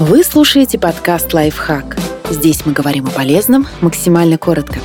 Вы слушаете подкаст «Лайфхак». Здесь мы говорим о полезном максимально коротко.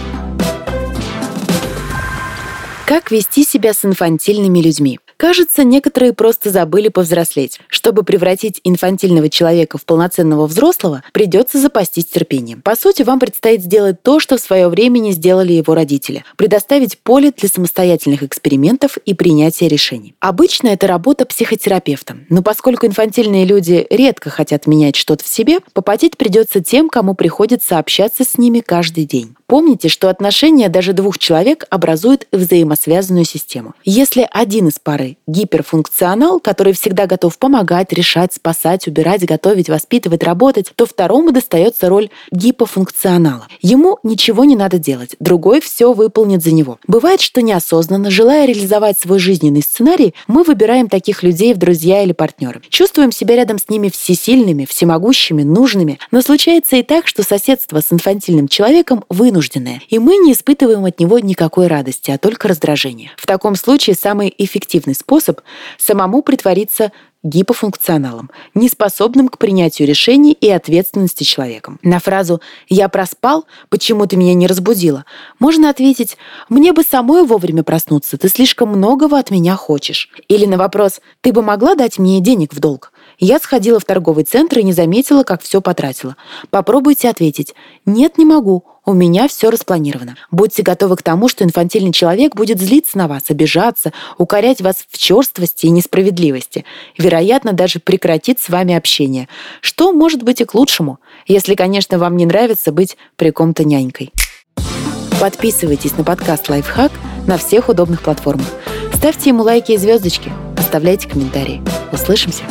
Как вести себя с инфантильными людьми? Кажется, некоторые просто забыли повзрослеть. Чтобы превратить инфантильного человека в полноценного взрослого, придется запастись терпением. По сути, вам предстоит сделать то, что в свое время не сделали его родители. Предоставить поле для самостоятельных экспериментов и принятия решений. Обычно это работа психотерапевта. Но поскольку инфантильные люди редко хотят менять что-то в себе, попотеть придется тем, кому приходится общаться с ними каждый день. Помните, что отношения даже двух человек образуют взаимосвязанную систему. Если один из пары гиперфункционал, который всегда готов помогать, решать, спасать, убирать, готовить, воспитывать, работать, то второму достается роль гипофункционала. Ему ничего не надо делать, другой все выполнит за него. Бывает, что неосознанно, желая реализовать свой жизненный сценарий, мы выбираем таких людей в друзья или партнеры. Чувствуем себя рядом с ними всесильными, всемогущими, нужными, но случается и так, что соседство с инфантильным человеком вынуждено вынужденное, и мы не испытываем от него никакой радости, а только раздражение. В таком случае самый эффективный способ – самому притвориться гипофункционалом, неспособным к принятию решений и ответственности человеком. На фразу «я проспал, почему ты меня не разбудила?» можно ответить «мне бы самой вовремя проснуться, ты слишком многого от меня хочешь». Или на вопрос «ты бы могла дать мне денег в долг?» Я сходила в торговый центр и не заметила, как все потратила. Попробуйте ответить «нет, не могу, у меня все распланировано. Будьте готовы к тому, что инфантильный человек будет злиться на вас, обижаться, укорять вас в черствости и несправедливости. Вероятно, даже прекратит с вами общение. Что может быть и к лучшему, если, конечно, вам не нравится быть при ком-то нянькой. Подписывайтесь на подкаст «Лайфхак» на всех удобных платформах. Ставьте ему лайки и звездочки, оставляйте комментарии. Услышимся!